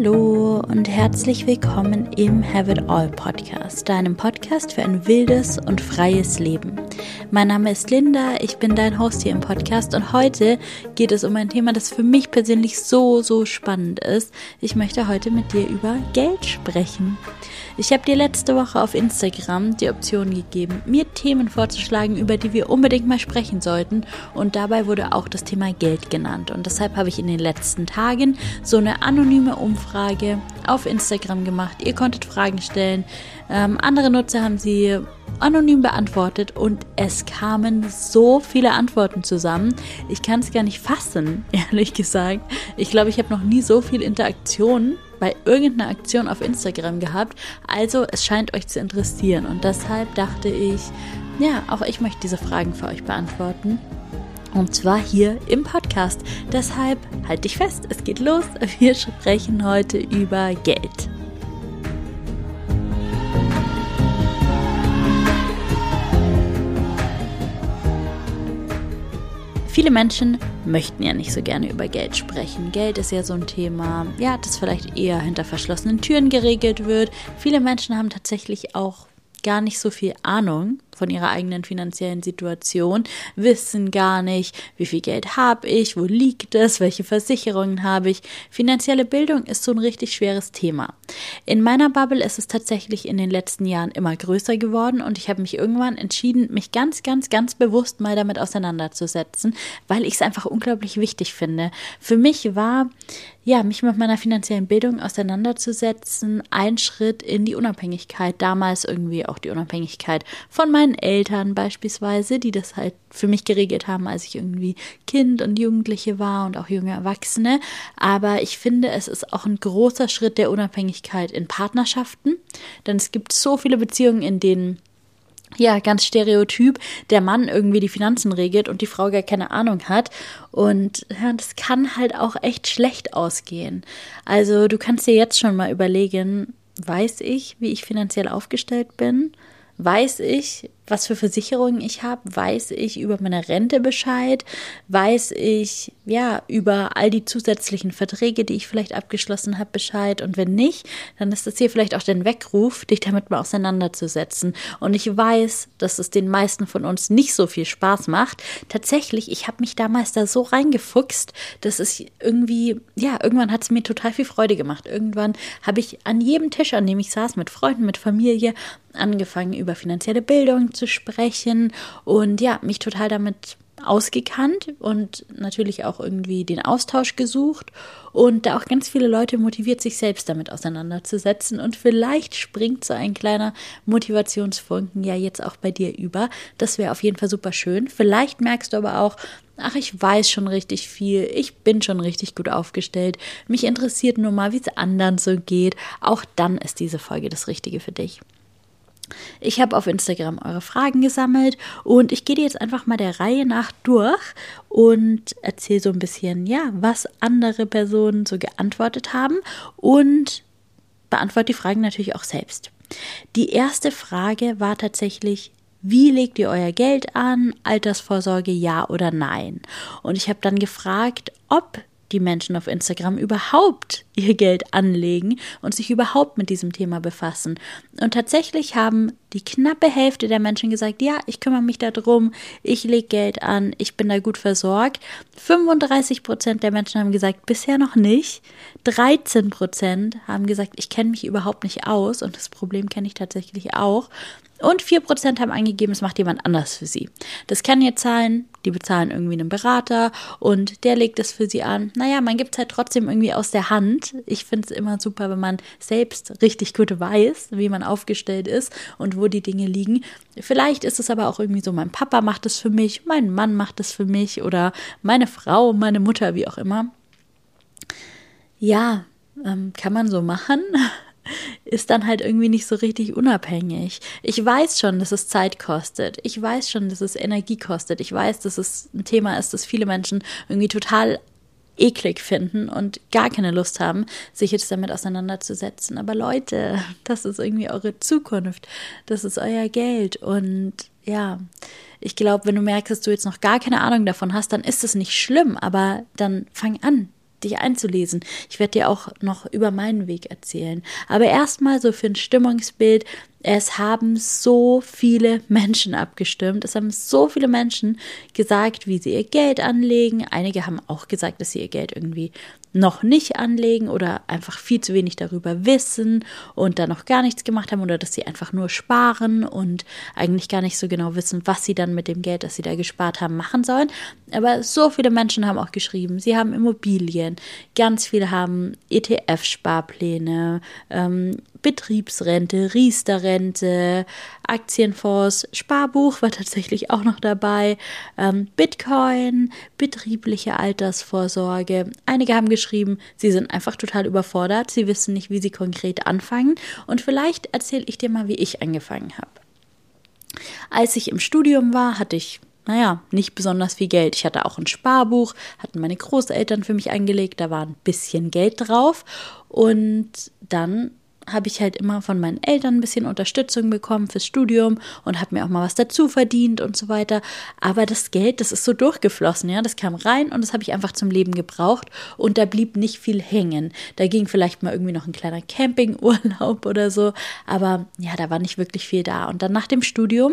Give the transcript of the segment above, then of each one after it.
Hallo und herzlich willkommen im Have It All Podcast, deinem Podcast für ein wildes und freies Leben. Mein Name ist Linda, ich bin dein Host hier im Podcast und heute geht es um ein Thema, das für mich persönlich so, so spannend ist. Ich möchte heute mit dir über Geld sprechen. Ich habe dir letzte Woche auf Instagram die Option gegeben, mir Themen vorzuschlagen, über die wir unbedingt mal sprechen sollten. Und dabei wurde auch das Thema Geld genannt. Und deshalb habe ich in den letzten Tagen so eine anonyme Umfrage auf Instagram gemacht. Ihr konntet Fragen stellen. Ähm, andere Nutzer haben sie anonym beantwortet und es kamen so viele Antworten zusammen. Ich kann es gar nicht fassen, ehrlich gesagt. Ich glaube, ich habe noch nie so viel Interaktion bei irgendeiner Aktion auf Instagram gehabt. Also es scheint euch zu interessieren und deshalb dachte ich, ja, auch ich möchte diese Fragen für euch beantworten. Und zwar hier im Podcast. Deshalb halt dich fest, es geht los. Wir sprechen heute über Geld. Viele Menschen möchten ja nicht so gerne über Geld sprechen. Geld ist ja so ein Thema, ja, das vielleicht eher hinter verschlossenen Türen geregelt wird. Viele Menschen haben tatsächlich auch gar nicht so viel Ahnung von ihrer eigenen finanziellen Situation, wissen gar nicht, wie viel Geld habe ich, wo liegt es, welche Versicherungen habe ich. Finanzielle Bildung ist so ein richtig schweres Thema. In meiner Bubble ist es tatsächlich in den letzten Jahren immer größer geworden und ich habe mich irgendwann entschieden, mich ganz, ganz, ganz bewusst mal damit auseinanderzusetzen, weil ich es einfach unglaublich wichtig finde. Für mich war ja, mich mit meiner finanziellen Bildung auseinanderzusetzen, ein Schritt in die Unabhängigkeit, damals irgendwie auch die Unabhängigkeit von meinen Eltern beispielsweise, die das halt für mich geregelt haben, als ich irgendwie Kind und Jugendliche war und auch junge Erwachsene. Aber ich finde, es ist auch ein großer Schritt der Unabhängigkeit in Partnerschaften, denn es gibt so viele Beziehungen, in denen ja, ganz stereotyp, der Mann irgendwie die Finanzen regelt und die Frau gar keine Ahnung hat. Und ja, das kann halt auch echt schlecht ausgehen. Also du kannst dir jetzt schon mal überlegen, weiß ich, wie ich finanziell aufgestellt bin? Weiß ich, was für Versicherungen ich habe, weiß ich über meine Rente Bescheid, weiß ich ja über all die zusätzlichen Verträge, die ich vielleicht abgeschlossen habe, Bescheid. Und wenn nicht, dann ist das hier vielleicht auch der Weckruf, dich damit mal auseinanderzusetzen. Und ich weiß, dass es den meisten von uns nicht so viel Spaß macht. Tatsächlich, ich habe mich damals da so reingefuchst, dass es irgendwie, ja, irgendwann hat es mir total viel Freude gemacht. Irgendwann habe ich an jedem Tisch, an dem ich saß, mit Freunden, mit Familie, angefangen über finanzielle Bildung zu sprechen und ja, mich total damit ausgekannt und natürlich auch irgendwie den Austausch gesucht und da auch ganz viele Leute motiviert, sich selbst damit auseinanderzusetzen und vielleicht springt so ein kleiner Motivationsfunken ja jetzt auch bei dir über. Das wäre auf jeden Fall super schön. Vielleicht merkst du aber auch, ach, ich weiß schon richtig viel, ich bin schon richtig gut aufgestellt, mich interessiert nur mal, wie es anderen so geht. Auch dann ist diese Folge das Richtige für dich. Ich habe auf Instagram eure Fragen gesammelt und ich gehe jetzt einfach mal der Reihe nach durch und erzähle so ein bisschen, ja, was andere Personen so geantwortet haben und beantworte die Fragen natürlich auch selbst. Die erste Frage war tatsächlich, wie legt ihr euer Geld an? Altersvorsorge ja oder nein? Und ich habe dann gefragt, ob die Menschen auf Instagram überhaupt ihr Geld anlegen und sich überhaupt mit diesem Thema befassen. Und tatsächlich haben die knappe Hälfte der Menschen gesagt, ja, ich kümmere mich darum, ich lege Geld an, ich bin da gut versorgt. 35 Prozent der Menschen haben gesagt, bisher noch nicht. 13 Prozent haben gesagt, ich kenne mich überhaupt nicht aus und das Problem kenne ich tatsächlich auch. Und 4% haben angegeben, es macht jemand anders für sie. Das kann jetzt sein, die bezahlen irgendwie einen Berater und der legt es für sie an. Naja, man gibt es halt trotzdem irgendwie aus der Hand. Ich finde es immer super, wenn man selbst richtig gut weiß, wie man aufgestellt ist und wo die Dinge liegen. Vielleicht ist es aber auch irgendwie so, mein Papa macht es für mich, mein Mann macht es für mich oder meine Frau, meine Mutter, wie auch immer. Ja, ähm, kann man so machen ist dann halt irgendwie nicht so richtig unabhängig. Ich weiß schon, dass es Zeit kostet. Ich weiß schon, dass es Energie kostet. Ich weiß, dass es ein Thema ist, das viele Menschen irgendwie total eklig finden und gar keine Lust haben, sich jetzt damit auseinanderzusetzen. Aber Leute, das ist irgendwie eure Zukunft. Das ist euer Geld. Und ja, ich glaube, wenn du merkst, dass du jetzt noch gar keine Ahnung davon hast, dann ist es nicht schlimm, aber dann fang an dich einzulesen. Ich werde dir auch noch über meinen Weg erzählen. Aber erstmal so für ein Stimmungsbild. Es haben so viele Menschen abgestimmt. Es haben so viele Menschen gesagt, wie sie ihr Geld anlegen. Einige haben auch gesagt, dass sie ihr Geld irgendwie noch nicht anlegen oder einfach viel zu wenig darüber wissen und da noch gar nichts gemacht haben oder dass sie einfach nur sparen und eigentlich gar nicht so genau wissen, was sie dann mit dem Geld, das sie da gespart haben, machen sollen. Aber so viele Menschen haben auch geschrieben, sie haben Immobilien, ganz viele haben ETF-Sparpläne, ähm, Betriebsrente, Riester-Rente, Aktienfonds, Sparbuch war tatsächlich auch noch dabei, ähm, Bitcoin, betriebliche Altersvorsorge. Einige haben geschrieben, sie sind einfach total überfordert, sie wissen nicht, wie sie konkret anfangen und vielleicht erzähle ich dir mal, wie ich angefangen habe. Als ich im Studium war, hatte ich naja, nicht besonders viel Geld. Ich hatte auch ein Sparbuch, hatten meine Großeltern für mich angelegt, da war ein bisschen Geld drauf. Und dann habe ich halt immer von meinen Eltern ein bisschen Unterstützung bekommen fürs Studium und habe mir auch mal was dazu verdient und so weiter. Aber das Geld, das ist so durchgeflossen, ja, das kam rein und das habe ich einfach zum Leben gebraucht und da blieb nicht viel hängen. Da ging vielleicht mal irgendwie noch ein kleiner Campingurlaub oder so, aber ja, da war nicht wirklich viel da. Und dann nach dem Studium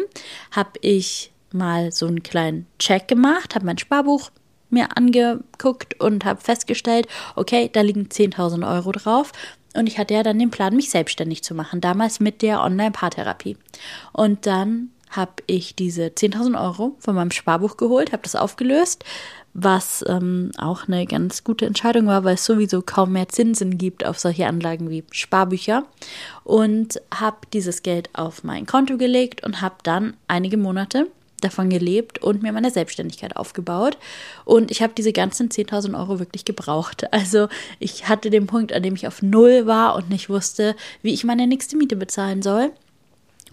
habe ich mal so einen kleinen Check gemacht, habe mein Sparbuch mir angeguckt und habe festgestellt, okay, da liegen 10.000 Euro drauf. Und ich hatte ja dann den Plan, mich selbstständig zu machen, damals mit der Online-Paartherapie. Und dann habe ich diese 10.000 Euro von meinem Sparbuch geholt, habe das aufgelöst, was ähm, auch eine ganz gute Entscheidung war, weil es sowieso kaum mehr Zinsen gibt auf solche Anlagen wie Sparbücher. Und habe dieses Geld auf mein Konto gelegt und habe dann einige Monate davon gelebt und mir meine Selbstständigkeit aufgebaut. Und ich habe diese ganzen 10.000 Euro wirklich gebraucht. Also ich hatte den Punkt, an dem ich auf Null war und nicht wusste, wie ich meine nächste Miete bezahlen soll.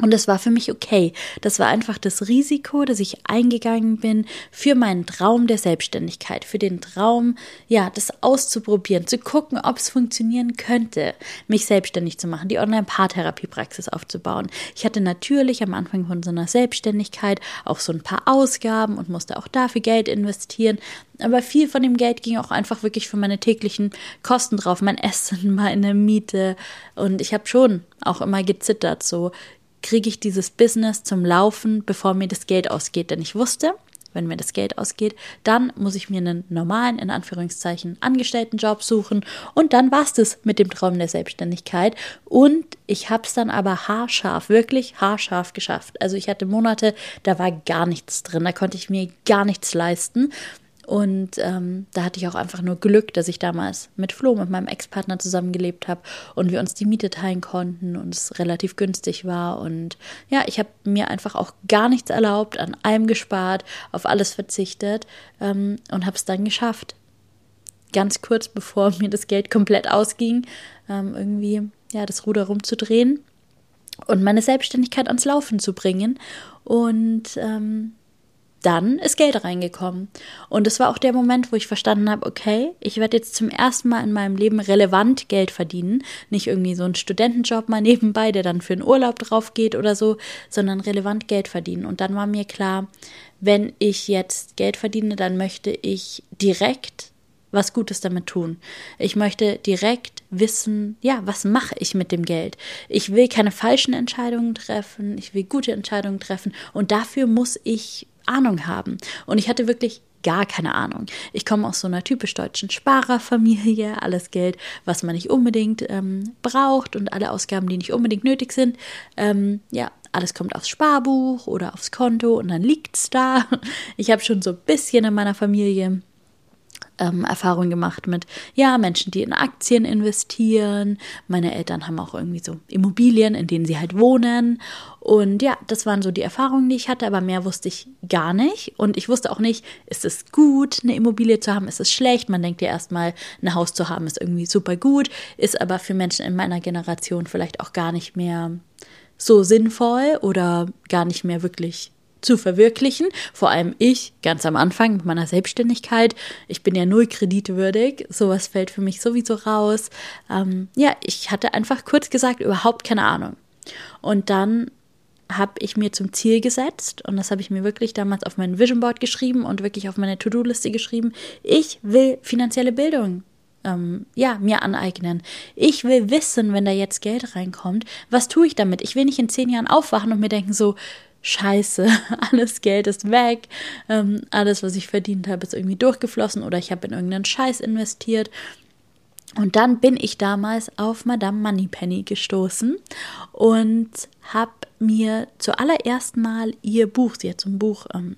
Und das war für mich okay. Das war einfach das Risiko, dass ich eingegangen bin für meinen Traum der Selbstständigkeit, für den Traum, ja, das auszuprobieren, zu gucken, ob es funktionieren könnte, mich selbstständig zu machen, die Online-Paartherapie-Praxis aufzubauen. Ich hatte natürlich am Anfang von so einer Selbstständigkeit auch so ein paar Ausgaben und musste auch dafür Geld investieren. Aber viel von dem Geld ging auch einfach wirklich für meine täglichen Kosten drauf, mein Essen, meine Miete. Und ich habe schon auch immer gezittert, so kriege ich dieses Business zum Laufen, bevor mir das Geld ausgeht. Denn ich wusste, wenn mir das Geld ausgeht, dann muss ich mir einen normalen, in Anführungszeichen, Angestelltenjob suchen. Und dann war es das mit dem Traum der Selbstständigkeit. Und ich habe es dann aber haarscharf, wirklich haarscharf geschafft. Also ich hatte Monate, da war gar nichts drin, da konnte ich mir gar nichts leisten. Und ähm, da hatte ich auch einfach nur Glück, dass ich damals mit Flo, mit meinem Ex-Partner zusammengelebt habe und wir uns die Miete teilen konnten und es relativ günstig war. Und ja, ich habe mir einfach auch gar nichts erlaubt, an allem gespart, auf alles verzichtet ähm, und habe es dann geschafft. Ganz kurz bevor mir das Geld komplett ausging, ähm, irgendwie ja das Ruder rumzudrehen und meine Selbstständigkeit ans Laufen zu bringen. Und ähm, dann ist Geld reingekommen. Und es war auch der Moment, wo ich verstanden habe, okay, ich werde jetzt zum ersten Mal in meinem Leben relevant Geld verdienen. Nicht irgendwie so einen Studentenjob mal nebenbei, der dann für einen Urlaub drauf geht oder so, sondern relevant Geld verdienen. Und dann war mir klar, wenn ich jetzt Geld verdiene, dann möchte ich direkt was Gutes damit tun. Ich möchte direkt wissen, ja, was mache ich mit dem Geld? Ich will keine falschen Entscheidungen treffen, ich will gute Entscheidungen treffen und dafür muss ich Ahnung haben. Und ich hatte wirklich gar keine Ahnung. Ich komme aus so einer typisch deutschen Sparerfamilie. Alles Geld, was man nicht unbedingt ähm, braucht und alle Ausgaben, die nicht unbedingt nötig sind. Ähm, ja, alles kommt aufs Sparbuch oder aufs Konto und dann liegt's da. Ich habe schon so ein bisschen in meiner Familie ähm, Erfahrung gemacht mit, ja, Menschen, die in Aktien investieren. Meine Eltern haben auch irgendwie so Immobilien, in denen sie halt wohnen. Und ja, das waren so die Erfahrungen, die ich hatte, aber mehr wusste ich gar nicht. Und ich wusste auch nicht, ist es gut, eine Immobilie zu haben, ist es schlecht? Man denkt ja erstmal, ein Haus zu haben ist irgendwie super gut, ist aber für Menschen in meiner Generation vielleicht auch gar nicht mehr so sinnvoll oder gar nicht mehr wirklich zu verwirklichen. Vor allem ich, ganz am Anfang mit meiner Selbstständigkeit. Ich bin ja null kreditwürdig. Sowas fällt für mich sowieso raus. Ähm, ja, ich hatte einfach kurz gesagt überhaupt keine Ahnung. Und dann habe ich mir zum Ziel gesetzt und das habe ich mir wirklich damals auf mein Vision Board geschrieben und wirklich auf meine To-Do-Liste geschrieben. Ich will finanzielle Bildung ähm, ja, mir aneignen. Ich will wissen, wenn da jetzt Geld reinkommt, was tue ich damit? Ich will nicht in zehn Jahren aufwachen und mir denken so, Scheiße, alles Geld ist weg, ähm, alles, was ich verdient habe, ist irgendwie durchgeflossen oder ich habe in irgendeinen Scheiß investiert. Und dann bin ich damals auf Madame Moneypenny gestoßen und habe mir zuallererst mal ihr Buch, sie hat so ein Buch ähm,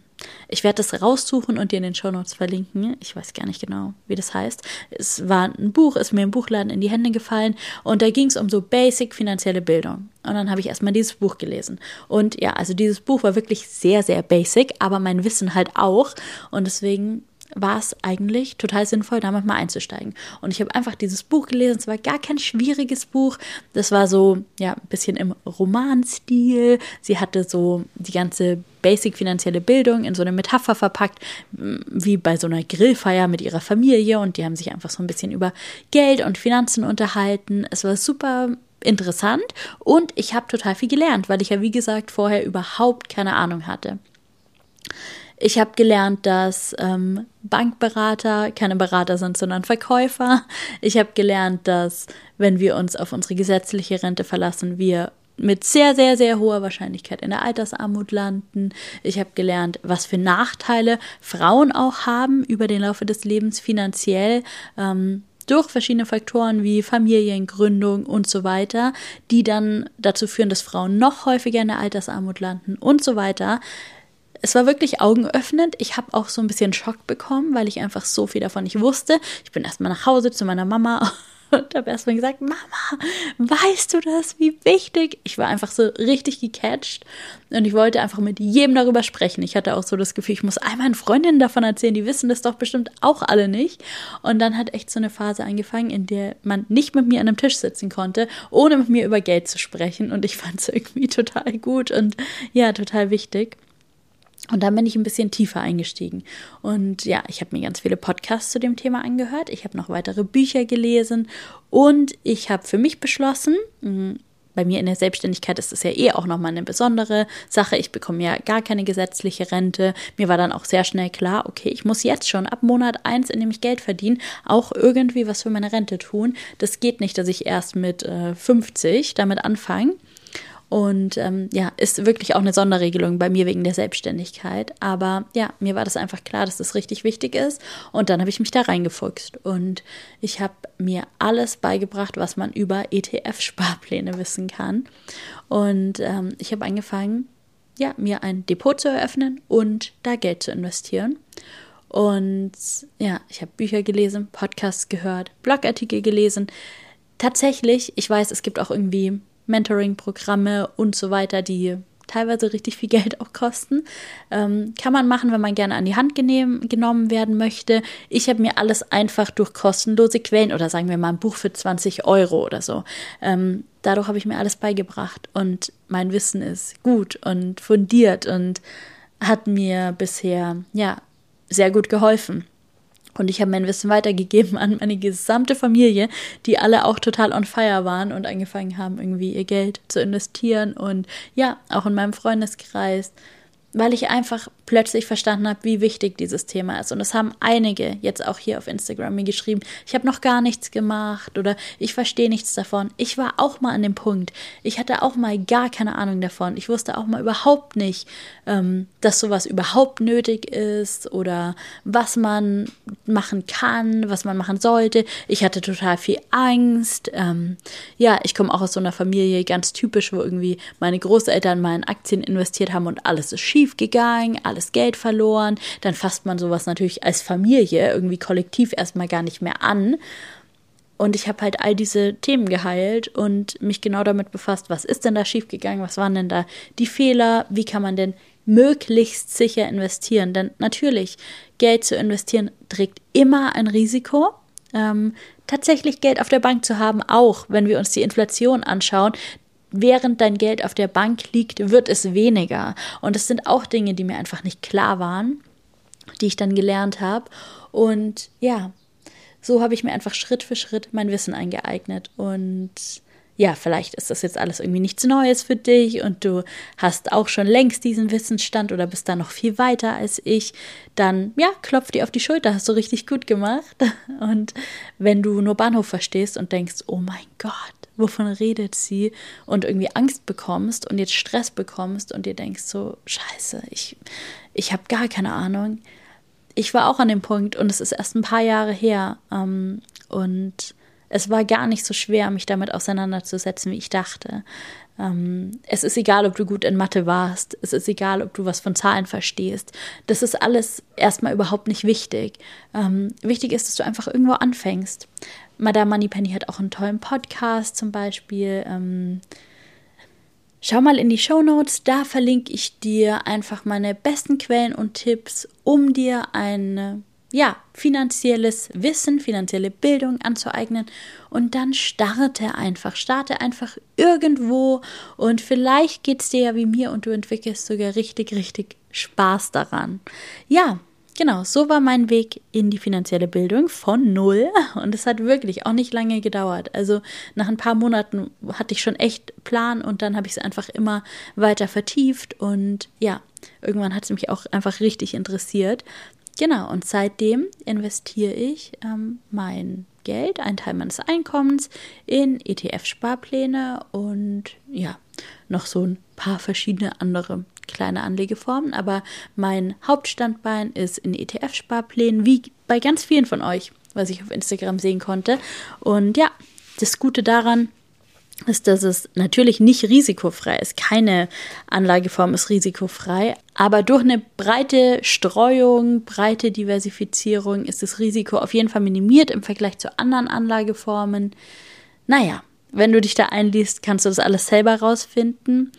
ich werde das raussuchen und dir in den Shownotes verlinken. Ich weiß gar nicht genau, wie das heißt. Es war ein Buch, ist mir im Buchladen in die Hände gefallen und da ging es um so basic finanzielle Bildung. Und dann habe ich erstmal dieses Buch gelesen. Und ja, also dieses Buch war wirklich sehr, sehr basic, aber mein Wissen halt auch. Und deswegen war es eigentlich total sinnvoll, damit mal einzusteigen. Und ich habe einfach dieses Buch gelesen. Es war gar kein schwieriges Buch. Das war so, ja, ein bisschen im Romanstil. Sie hatte so die ganze basic finanzielle Bildung in so eine Metapher verpackt, wie bei so einer Grillfeier mit ihrer Familie. Und die haben sich einfach so ein bisschen über Geld und Finanzen unterhalten. Es war super interessant und ich habe total viel gelernt, weil ich ja, wie gesagt, vorher überhaupt keine Ahnung hatte. Ich habe gelernt, dass ähm, Bankberater keine Berater sind, sondern Verkäufer. Ich habe gelernt, dass wenn wir uns auf unsere gesetzliche Rente verlassen, wir mit sehr, sehr, sehr hoher Wahrscheinlichkeit in der Altersarmut landen. Ich habe gelernt, was für Nachteile Frauen auch haben über den Laufe des Lebens finanziell. Ähm, durch verschiedene Faktoren wie Familiengründung und so weiter, die dann dazu führen, dass Frauen noch häufiger in der Altersarmut landen und so weiter es war wirklich augenöffnend. Ich habe auch so ein bisschen Schock bekommen, weil ich einfach so viel davon nicht wusste. Ich bin erstmal nach Hause zu meiner Mama und habe erstmal gesagt, Mama, weißt du das, wie wichtig? Ich war einfach so richtig gecatcht und ich wollte einfach mit jedem darüber sprechen. Ich hatte auch so das Gefühl, ich muss all meinen Freundinnen davon erzählen, die wissen das doch bestimmt auch alle nicht. Und dann hat echt so eine Phase angefangen, in der man nicht mit mir an einem Tisch sitzen konnte, ohne mit mir über Geld zu sprechen. Und ich fand es irgendwie total gut und ja, total wichtig. Und dann bin ich ein bisschen tiefer eingestiegen. Und ja, ich habe mir ganz viele Podcasts zu dem Thema angehört. Ich habe noch weitere Bücher gelesen. Und ich habe für mich beschlossen, mm, bei mir in der Selbstständigkeit ist das ja eh auch nochmal eine besondere Sache. Ich bekomme ja gar keine gesetzliche Rente. Mir war dann auch sehr schnell klar, okay, ich muss jetzt schon ab Monat eins, in dem ich Geld verdiene, auch irgendwie was für meine Rente tun. Das geht nicht, dass ich erst mit äh, 50 damit anfange. Und ähm, ja, ist wirklich auch eine Sonderregelung bei mir wegen der Selbstständigkeit. Aber ja, mir war das einfach klar, dass das richtig wichtig ist. Und dann habe ich mich da reingefuchst. Und ich habe mir alles beigebracht, was man über ETF-Sparpläne wissen kann. Und ähm, ich habe angefangen, ja, mir ein Depot zu eröffnen und da Geld zu investieren. Und ja, ich habe Bücher gelesen, Podcasts gehört, Blogartikel gelesen. Tatsächlich, ich weiß, es gibt auch irgendwie Mentoring-Programme und so weiter, die teilweise richtig viel Geld auch kosten. Ähm, kann man machen, wenn man gerne an die Hand genehm, genommen werden möchte. Ich habe mir alles einfach durch kostenlose Quellen oder sagen wir mal ein Buch für 20 Euro oder so. Ähm, dadurch habe ich mir alles beigebracht und mein Wissen ist gut und fundiert und hat mir bisher ja sehr gut geholfen. Und ich habe mein Wissen weitergegeben an meine gesamte Familie, die alle auch total on fire waren und angefangen haben, irgendwie ihr Geld zu investieren. Und ja, auch in meinem Freundeskreis weil ich einfach plötzlich verstanden habe, wie wichtig dieses Thema ist. Und es haben einige jetzt auch hier auf Instagram mir geschrieben, ich habe noch gar nichts gemacht oder ich verstehe nichts davon. Ich war auch mal an dem Punkt. Ich hatte auch mal gar keine Ahnung davon. Ich wusste auch mal überhaupt nicht, ähm, dass sowas überhaupt nötig ist oder was man machen kann, was man machen sollte. Ich hatte total viel Angst. Ähm, ja, ich komme auch aus so einer Familie, ganz typisch, wo irgendwie meine Großeltern mal in Aktien investiert haben und alles ist schief schief gegangen, alles Geld verloren. Dann fasst man sowas natürlich als Familie irgendwie kollektiv erstmal gar nicht mehr an. Und ich habe halt all diese Themen geheilt und mich genau damit befasst, was ist denn da schiefgegangen, was waren denn da die Fehler, wie kann man denn möglichst sicher investieren. Denn natürlich, Geld zu investieren trägt immer ein Risiko. Ähm, tatsächlich Geld auf der Bank zu haben, auch wenn wir uns die Inflation anschauen, während dein Geld auf der Bank liegt, wird es weniger. Und das sind auch Dinge, die mir einfach nicht klar waren, die ich dann gelernt habe. Und ja, so habe ich mir einfach Schritt für Schritt mein Wissen eingeeignet. Und ja, vielleicht ist das jetzt alles irgendwie nichts Neues für dich und du hast auch schon längst diesen Wissensstand oder bist da noch viel weiter als ich, dann ja, klopf dir auf die Schulter, hast du richtig gut gemacht. Und wenn du nur Bahnhof verstehst und denkst, oh mein Gott, wovon redet sie und irgendwie Angst bekommst und jetzt Stress bekommst und dir denkst so, scheiße, ich, ich habe gar keine Ahnung. Ich war auch an dem Punkt und es ist erst ein paar Jahre her ähm, und es war gar nicht so schwer, mich damit auseinanderzusetzen, wie ich dachte. Ähm, es ist egal, ob du gut in Mathe warst. Es ist egal, ob du was von Zahlen verstehst. Das ist alles erstmal überhaupt nicht wichtig. Ähm, wichtig ist, dass du einfach irgendwo anfängst. Madame Moneypenny hat auch einen tollen Podcast zum Beispiel. Ähm, schau mal in die Show Notes, da verlinke ich dir einfach meine besten Quellen und Tipps, um dir eine ja, finanzielles Wissen, finanzielle Bildung anzueignen und dann starte einfach, starte einfach irgendwo und vielleicht geht es dir ja wie mir und du entwickelst sogar richtig, richtig Spaß daran. Ja, genau, so war mein Weg in die finanzielle Bildung von null und es hat wirklich auch nicht lange gedauert. Also nach ein paar Monaten hatte ich schon echt Plan und dann habe ich es einfach immer weiter vertieft und ja, irgendwann hat es mich auch einfach richtig interessiert. Genau, und seitdem investiere ich ähm, mein Geld, einen Teil meines Einkommens, in ETF-Sparpläne und ja, noch so ein paar verschiedene andere kleine Anlegeformen. Aber mein Hauptstandbein ist in ETF-Sparplänen, wie bei ganz vielen von euch, was ich auf Instagram sehen konnte. Und ja, das Gute daran, ist, dass es natürlich nicht risikofrei ist. Keine Anlageform ist risikofrei, aber durch eine breite Streuung, breite Diversifizierung ist das Risiko auf jeden Fall minimiert im Vergleich zu anderen Anlageformen. Naja, wenn du dich da einliest, kannst du das alles selber rausfinden.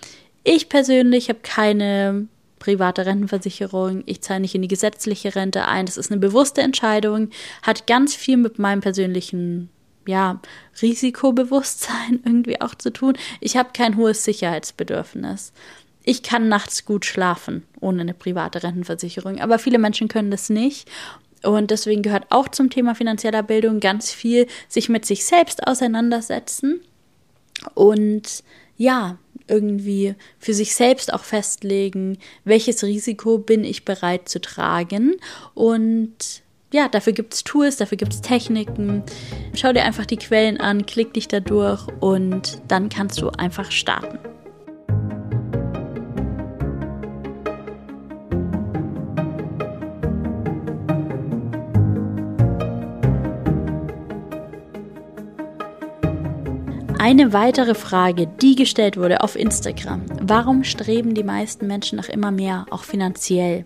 Ich persönlich habe keine private Rentenversicherung. Ich zahle nicht in die gesetzliche Rente ein. Das ist eine bewusste Entscheidung, hat ganz viel mit meinem persönlichen ja, Risikobewusstsein irgendwie auch zu tun. Ich habe kein hohes Sicherheitsbedürfnis. Ich kann nachts gut schlafen ohne eine private Rentenversicherung, aber viele Menschen können das nicht. Und deswegen gehört auch zum Thema finanzieller Bildung ganz viel, sich mit sich selbst auseinandersetzen und ja, irgendwie für sich selbst auch festlegen, welches Risiko bin ich bereit zu tragen und ja, dafür gibt es Tools, dafür gibt es Techniken. Schau dir einfach die Quellen an, klick dich da durch und dann kannst du einfach starten. Eine weitere Frage, die gestellt wurde auf Instagram. Warum streben die meisten Menschen nach immer mehr, auch finanziell?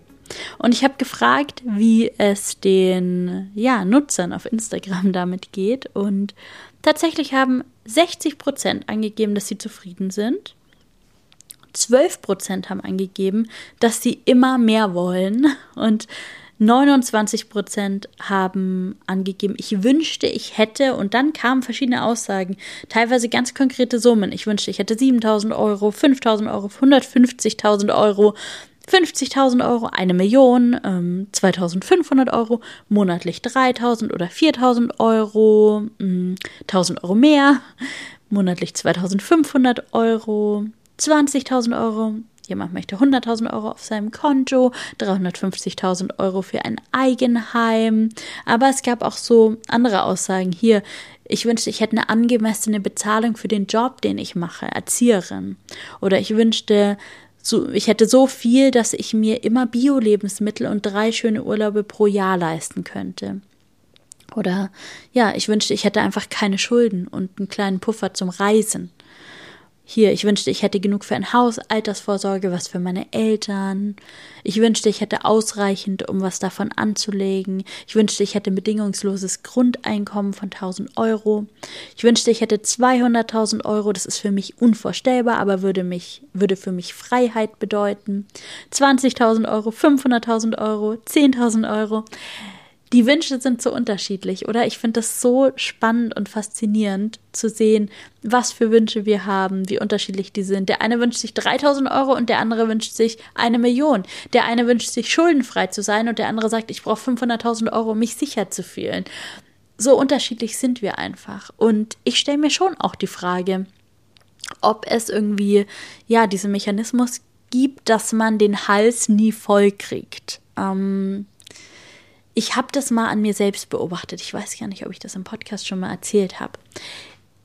Und ich habe gefragt, wie es den ja, Nutzern auf Instagram damit geht. Und tatsächlich haben 60 Prozent angegeben, dass sie zufrieden sind. 12 Prozent haben angegeben, dass sie immer mehr wollen. Und 29 Prozent haben angegeben, ich wünschte, ich hätte, und dann kamen verschiedene Aussagen, teilweise ganz konkrete Summen. Ich wünschte, ich hätte 7000 Euro, 5000 Euro, 150.000 Euro, 50.000 Euro, eine Million, ähm, 2.500 Euro, monatlich 3.000 oder 4.000 Euro, mh, 1.000 Euro mehr, monatlich 2.500 Euro, 20.000 Euro. Jemand möchte 100.000 Euro auf seinem Konto, 350.000 Euro für ein Eigenheim. Aber es gab auch so andere Aussagen. Hier, ich wünschte, ich hätte eine angemessene Bezahlung für den Job, den ich mache, Erzieherin. Oder ich wünschte, so, ich hätte so viel, dass ich mir immer Bio-Lebensmittel und drei schöne Urlaube pro Jahr leisten könnte. Oder ja, ich wünschte, ich hätte einfach keine Schulden und einen kleinen Puffer zum Reisen. Hier, ich wünschte, ich hätte genug für ein Haus, Altersvorsorge, was für meine Eltern. Ich wünschte, ich hätte ausreichend, um was davon anzulegen. Ich wünschte, ich hätte ein bedingungsloses Grundeinkommen von 1000 Euro. Ich wünschte, ich hätte 200.000 Euro. Das ist für mich unvorstellbar, aber würde mich, würde für mich Freiheit bedeuten. 20.000 Euro, 500.000 Euro, 10.000 Euro die Wünsche sind so unterschiedlich, oder? Ich finde das so spannend und faszinierend zu sehen, was für Wünsche wir haben, wie unterschiedlich die sind. Der eine wünscht sich 3000 Euro und der andere wünscht sich eine Million. Der eine wünscht sich schuldenfrei zu sein und der andere sagt, ich brauche 500.000 Euro, um mich sicher zu fühlen. So unterschiedlich sind wir einfach. Und ich stelle mir schon auch die Frage, ob es irgendwie, ja, diesen Mechanismus gibt, dass man den Hals nie voll kriegt. Ähm, ich habe das mal an mir selbst beobachtet. Ich weiß gar nicht, ob ich das im Podcast schon mal erzählt habe.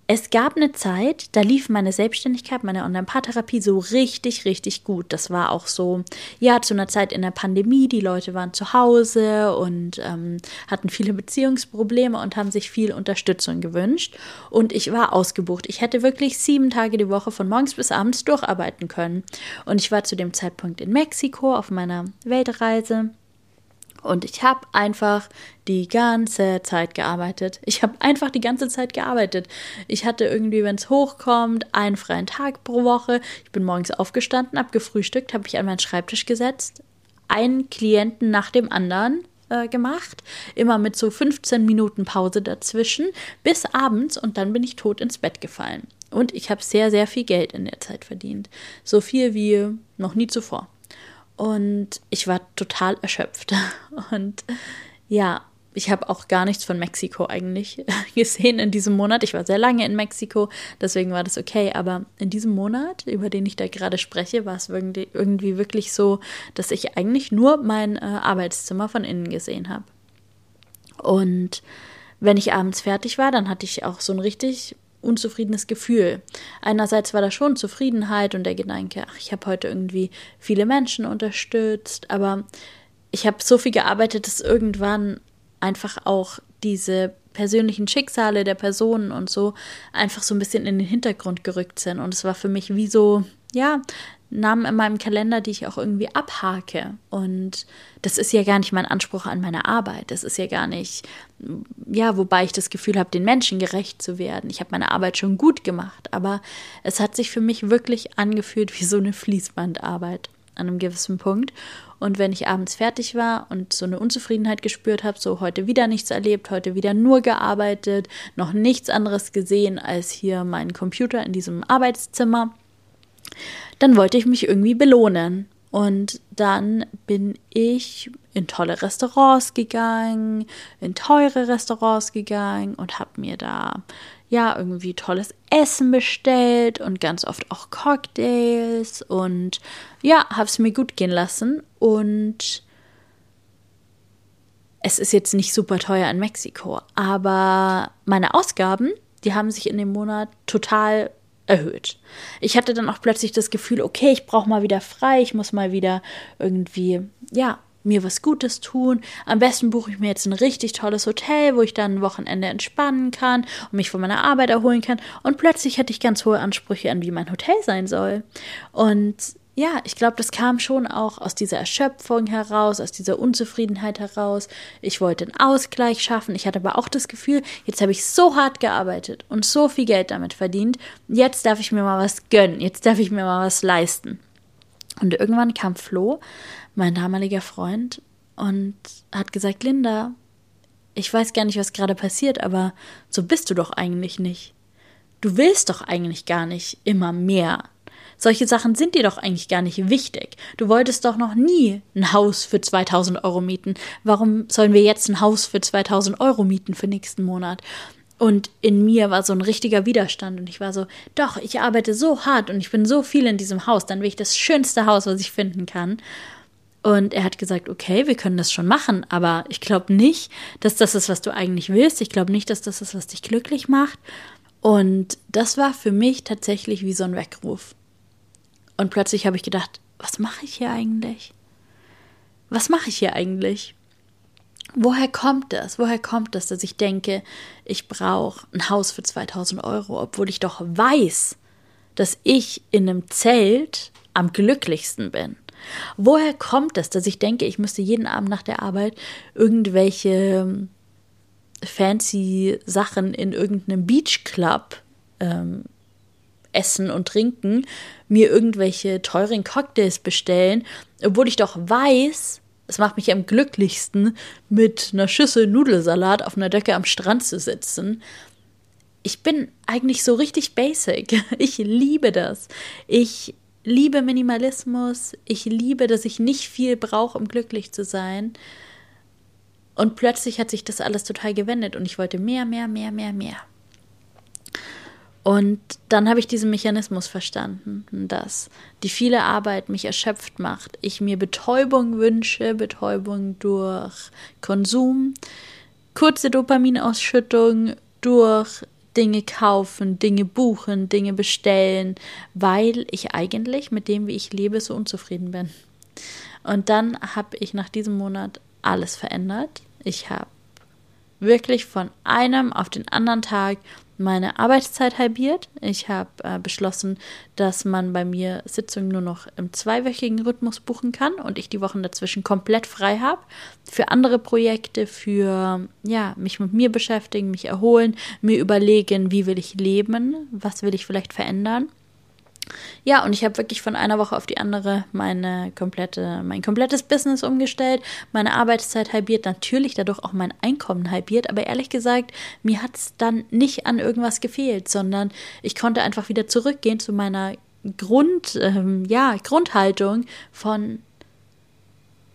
Es gab eine Zeit, da lief meine Selbstständigkeit, meine Online-Paartherapie so richtig, richtig gut. Das war auch so, ja, zu einer Zeit in der Pandemie. Die Leute waren zu Hause und ähm, hatten viele Beziehungsprobleme und haben sich viel Unterstützung gewünscht. Und ich war ausgebucht. Ich hätte wirklich sieben Tage die Woche von morgens bis abends durcharbeiten können. Und ich war zu dem Zeitpunkt in Mexiko auf meiner Weltreise und ich habe einfach die ganze Zeit gearbeitet. Ich habe einfach die ganze Zeit gearbeitet. Ich hatte irgendwie, wenn es hochkommt, einen freien Tag pro Woche. Ich bin morgens aufgestanden, habe gefrühstückt, habe mich an meinen Schreibtisch gesetzt, einen Klienten nach dem anderen äh, gemacht, immer mit so 15 Minuten Pause dazwischen, bis abends und dann bin ich tot ins Bett gefallen. Und ich habe sehr, sehr viel Geld in der Zeit verdient. So viel wie noch nie zuvor. Und ich war total erschöpft. Und ja, ich habe auch gar nichts von Mexiko eigentlich gesehen in diesem Monat. Ich war sehr lange in Mexiko, deswegen war das okay. Aber in diesem Monat, über den ich da gerade spreche, war es irgendwie wirklich so, dass ich eigentlich nur mein äh, Arbeitszimmer von innen gesehen habe. Und wenn ich abends fertig war, dann hatte ich auch so ein richtig unzufriedenes Gefühl. Einerseits war da schon Zufriedenheit und der Gedanke, ach, ich habe heute irgendwie viele Menschen unterstützt, aber ich habe so viel gearbeitet, dass irgendwann einfach auch diese persönlichen Schicksale der Personen und so einfach so ein bisschen in den Hintergrund gerückt sind. Und es war für mich wie so, ja, Namen in meinem Kalender, die ich auch irgendwie abhake. Und das ist ja gar nicht mein Anspruch an meine Arbeit. Das ist ja gar nicht, ja, wobei ich das Gefühl habe, den Menschen gerecht zu werden. Ich habe meine Arbeit schon gut gemacht, aber es hat sich für mich wirklich angefühlt wie so eine Fließbandarbeit an einem gewissen Punkt. Und wenn ich abends fertig war und so eine Unzufriedenheit gespürt habe, so heute wieder nichts erlebt, heute wieder nur gearbeitet, noch nichts anderes gesehen als hier meinen Computer in diesem Arbeitszimmer, dann wollte ich mich irgendwie belohnen. Und dann bin ich in tolle Restaurants gegangen, in teure Restaurants gegangen und habe mir da ja irgendwie tolles Essen bestellt und ganz oft auch Cocktails und ja, habe es mir gut gehen lassen und es ist jetzt nicht super teuer in Mexiko, aber meine Ausgaben, die haben sich in dem Monat total erhöht. Ich hatte dann auch plötzlich das Gefühl, okay, ich brauche mal wieder frei, ich muss mal wieder irgendwie, ja, mir was Gutes tun. Am besten buche ich mir jetzt ein richtig tolles Hotel, wo ich dann ein Wochenende entspannen kann und mich von meiner Arbeit erholen kann. Und plötzlich hatte ich ganz hohe Ansprüche an, wie mein Hotel sein soll. Und ja, ich glaube, das kam schon auch aus dieser Erschöpfung heraus, aus dieser Unzufriedenheit heraus. Ich wollte einen Ausgleich schaffen. Ich hatte aber auch das Gefühl, jetzt habe ich so hart gearbeitet und so viel Geld damit verdient. Jetzt darf ich mir mal was gönnen. Jetzt darf ich mir mal was leisten. Und irgendwann kam Flo, mein damaliger Freund, und hat gesagt, Linda, ich weiß gar nicht, was gerade passiert, aber so bist du doch eigentlich nicht. Du willst doch eigentlich gar nicht immer mehr solche Sachen sind dir doch eigentlich gar nicht wichtig. Du wolltest doch noch nie ein Haus für 2000 Euro mieten. Warum sollen wir jetzt ein Haus für 2000 Euro mieten für nächsten Monat? Und in mir war so ein richtiger Widerstand und ich war so, doch, ich arbeite so hart und ich bin so viel in diesem Haus, dann will ich das schönste Haus, was ich finden kann. Und er hat gesagt, okay, wir können das schon machen, aber ich glaube nicht, dass das ist, was du eigentlich willst. Ich glaube nicht, dass das ist, was dich glücklich macht. Und das war für mich tatsächlich wie so ein Weckruf. Und plötzlich habe ich gedacht, was mache ich hier eigentlich? Was mache ich hier eigentlich? Woher kommt das? Woher kommt das, dass ich denke, ich brauche ein Haus für 2000 Euro, obwohl ich doch weiß, dass ich in einem Zelt am glücklichsten bin? Woher kommt es, dass ich denke, ich müsste jeden Abend nach der Arbeit irgendwelche ähm, fancy Sachen in irgendeinem Beachclub ähm, essen und trinken, mir irgendwelche teuren Cocktails bestellen, obwohl ich doch weiß, es macht mich am glücklichsten, mit einer Schüssel Nudelsalat auf einer Decke am Strand zu sitzen. Ich bin eigentlich so richtig basic. Ich liebe das. Ich liebe Minimalismus. Ich liebe, dass ich nicht viel brauche, um glücklich zu sein. Und plötzlich hat sich das alles total gewendet und ich wollte mehr, mehr, mehr, mehr, mehr. Und dann habe ich diesen Mechanismus verstanden, dass die viele Arbeit mich erschöpft macht. Ich mir Betäubung wünsche, Betäubung durch Konsum, kurze Dopaminausschüttung durch Dinge kaufen, Dinge buchen, Dinge bestellen, weil ich eigentlich mit dem, wie ich lebe, so unzufrieden bin. Und dann habe ich nach diesem Monat alles verändert. Ich habe wirklich von einem auf den anderen Tag meine Arbeitszeit halbiert. Ich habe äh, beschlossen, dass man bei mir Sitzungen nur noch im zweiwöchigen Rhythmus buchen kann und ich die Wochen dazwischen komplett frei habe. Für andere Projekte, für ja, mich mit mir beschäftigen, mich erholen, mir überlegen, wie will ich leben, was will ich vielleicht verändern. Ja, und ich habe wirklich von einer Woche auf die andere meine komplette, mein komplettes Business umgestellt, meine Arbeitszeit halbiert, natürlich dadurch auch mein Einkommen halbiert, aber ehrlich gesagt, mir hat es dann nicht an irgendwas gefehlt, sondern ich konnte einfach wieder zurückgehen zu meiner Grund, ähm, ja, Grundhaltung von